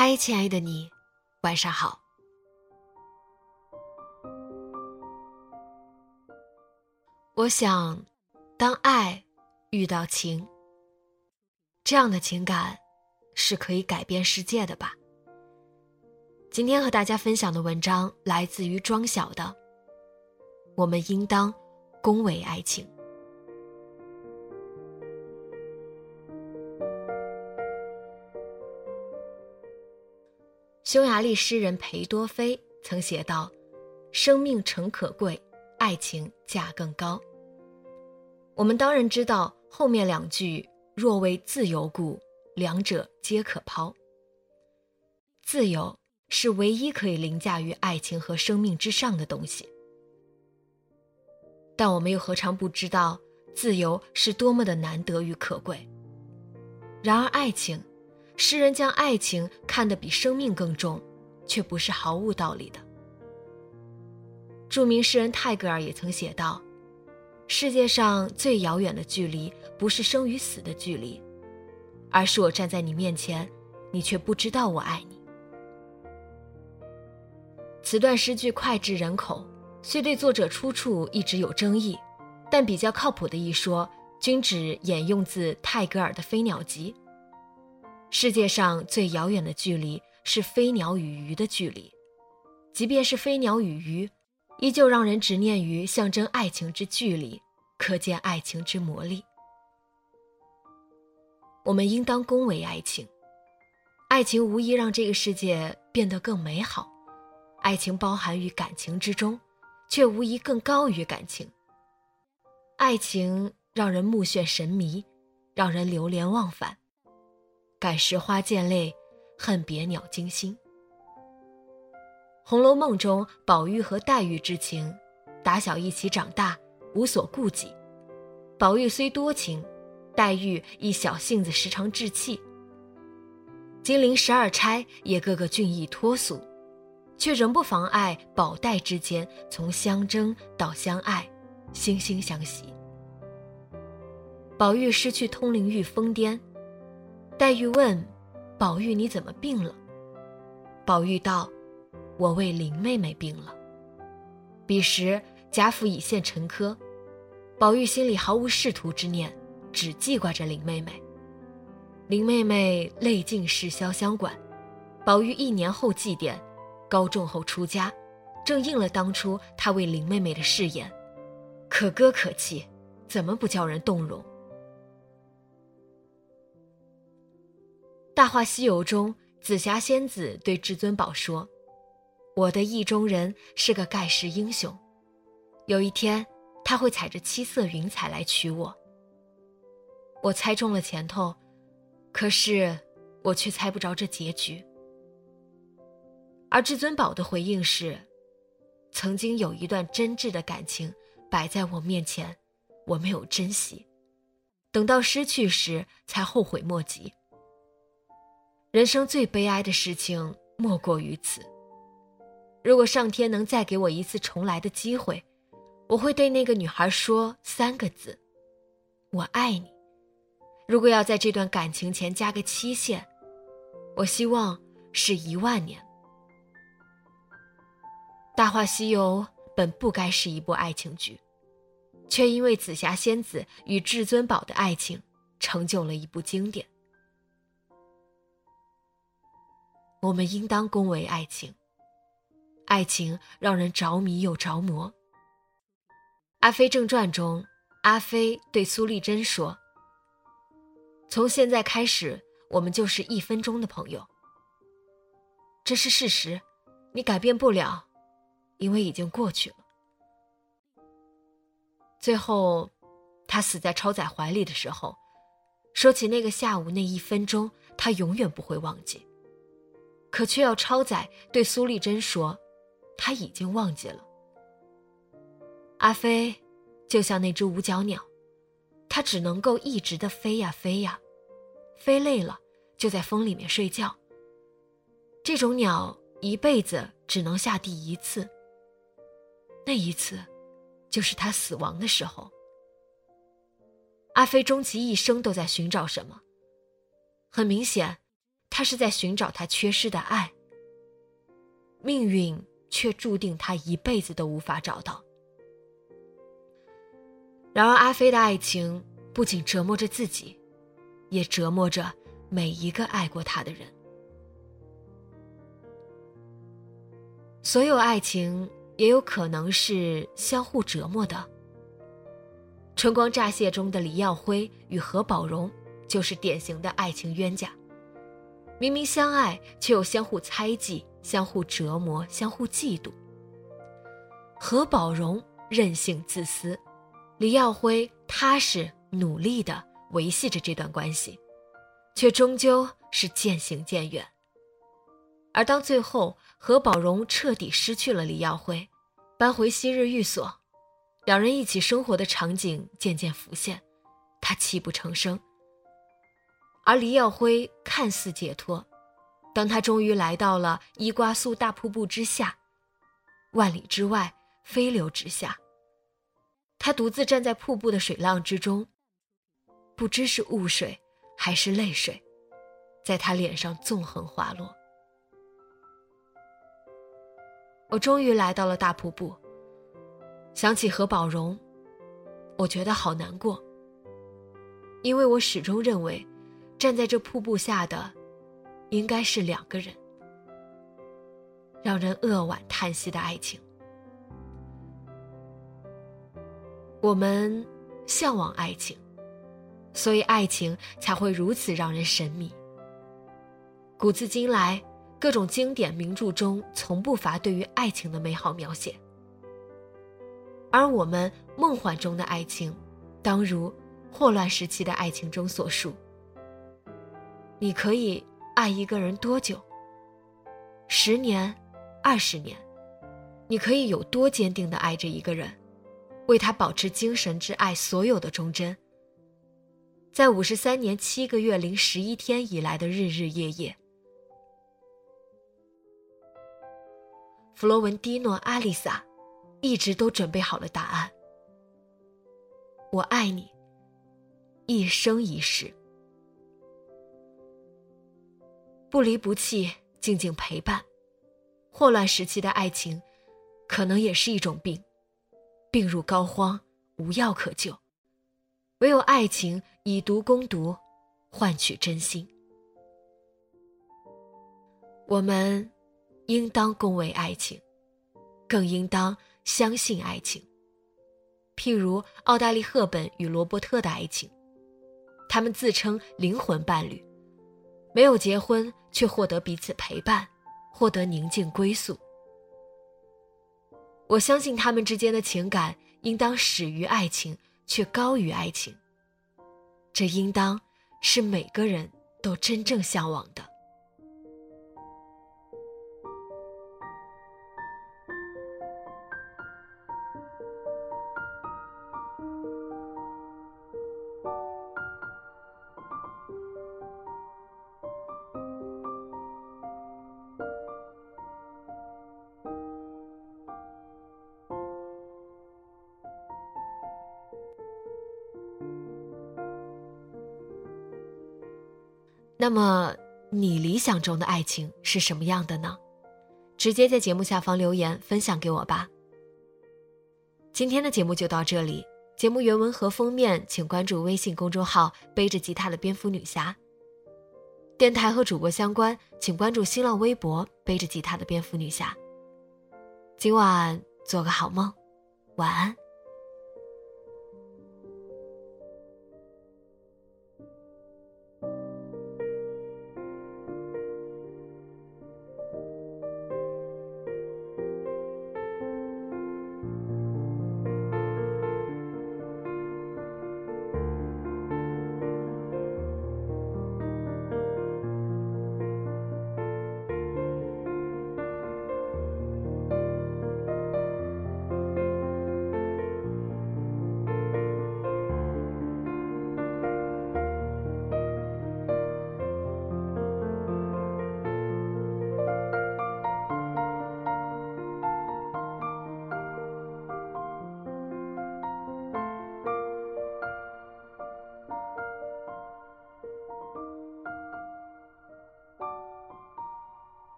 嗨，亲爱的你，晚上好。我想，当爱遇到情，这样的情感是可以改变世界的吧？今天和大家分享的文章来自于庄晓的。我们应当恭维爱情。匈牙利诗人裴多菲曾写道：“生命诚可贵，爱情价更高。”我们当然知道后面两句“若为自由故，两者皆可抛。”自由是唯一可以凌驾于爱情和生命之上的东西，但我们又何尝不知道自由是多么的难得与可贵？然而爱情。诗人将爱情看得比生命更重，却不是毫无道理的。著名诗人泰戈尔也曾写道：“世界上最遥远的距离，不是生与死的距离，而是我站在你面前，你却不知道我爱你。”此段诗句脍炙人口，虽对作者出处一直有争议，但比较靠谱的一说，均指引用自泰戈尔的《飞鸟集》。世界上最遥远的距离是飞鸟与鱼的距离，即便是飞鸟与鱼，依旧让人执念于象征爱情之距离，可见爱情之魔力。我们应当恭维爱情，爱情无疑让这个世界变得更美好，爱情包含于感情之中，却无疑更高于感情。爱情让人目眩神迷，让人流连忘返。感时花溅泪，恨别鸟惊心。《红楼梦》中宝玉和黛玉之情，打小一起长大，无所顾忌。宝玉虽多情，黛玉亦小性子，时常置气。金陵十二钗也个个俊逸脱俗，却仍不妨碍宝黛之间从相争到相爱，惺惺相惜。宝玉失去通灵玉，疯癫。黛玉问：“宝玉，你怎么病了？”宝玉道：“我为林妹妹病了。”彼时贾府已现陈科，宝玉心里毫无仕途之念，只记挂着林妹妹。林妹妹泪尽逝潇湘馆，宝玉一年后祭奠，高中后出家，正应了当初他为林妹妹的誓言，可歌可泣，怎么不叫人动容？《大话西游》中，紫霞仙子对至尊宝说：“我的意中人是个盖世英雄，有一天他会踩着七色云彩来娶我。”我猜中了前头，可是我却猜不着这结局。而至尊宝的回应是：“曾经有一段真挚的感情摆在我面前，我没有珍惜，等到失去时才后悔莫及。”人生最悲哀的事情莫过于此。如果上天能再给我一次重来的机会，我会对那个女孩说三个字：“我爱你。”如果要在这段感情前加个期限，我希望是一万年。《大话西游》本不该是一部爱情剧，却因为紫霞仙子与至尊宝的爱情，成就了一部经典。我们应当恭维爱情。爱情让人着迷又着魔。《阿飞正传》中，阿飞对苏丽珍说：“从现在开始，我们就是一分钟的朋友。这是事实，你改变不了，因为已经过去了。”最后，他死在超载怀里的时候，说起那个下午那一分钟，他永远不会忘记。可却要超载对苏丽珍说。他已经忘记了。阿飞，就像那只五脚鸟，它只能够一直的飞呀飞呀，飞累了就在风里面睡觉。这种鸟一辈子只能下地一次，那一次，就是它死亡的时候。阿飞终其一生都在寻找什么？很明显，他是在寻找他缺失的爱。命运。却注定他一辈子都无法找到。然而，阿飞的爱情不仅折磨着自己，也折磨着每一个爱过他的人。所有爱情也有可能是相互折磨的。《春光乍泄》中的李耀辉与何宝荣就是典型的爱情冤家，明明相爱，却又相互猜忌。相互折磨，相互嫉妒。何宝荣任性自私，李耀辉踏实努力的维系着这段关系，却终究是渐行渐远。而当最后何宝荣彻底失去了李耀辉，搬回昔日寓所，两人一起生活的场景渐渐浮现，他泣不成声。而李耀辉看似解脱。当他终于来到了伊瓜苏大瀑布之下，万里之外，飞流直下。他独自站在瀑布的水浪之中，不知是雾水还是泪水，在他脸上纵横滑落。我终于来到了大瀑布，想起何宝荣，我觉得好难过，因为我始终认为，站在这瀑布下的。应该是两个人，让人扼腕叹息的爱情。我们向往爱情，所以爱情才会如此让人神秘。古自今来，各种经典名著中从不乏对于爱情的美好描写。而我们梦幻中的爱情，当如霍乱时期的爱情中所述，你可以。爱一个人多久？十年，二十年，你可以有多坚定的爱着一个人，为他保持精神之爱所有的忠贞。在五十三年七个月零十一天以来的日日夜夜，弗罗文蒂诺·阿丽萨一直都准备好了答案。我爱你，一生一世。不离不弃，静静陪伴。霍乱时期的爱情，可能也是一种病，病入膏肓，无药可救。唯有爱情以毒攻毒，换取真心。我们应当恭维爱情，更应当相信爱情。譬如奥黛丽·赫本与罗伯特的爱情，他们自称灵魂伴侣。没有结婚，却获得彼此陪伴，获得宁静归宿。我相信他们之间的情感应当始于爱情，却高于爱情。这应当是每个人都真正向往的。那么，你理想中的爱情是什么样的呢？直接在节目下方留言分享给我吧。今天的节目就到这里，节目原文和封面请关注微信公众号“背着吉他的蝙蝠女侠”。电台和主播相关，请关注新浪微博“背着吉他的蝙蝠女侠”。今晚做个好梦，晚安。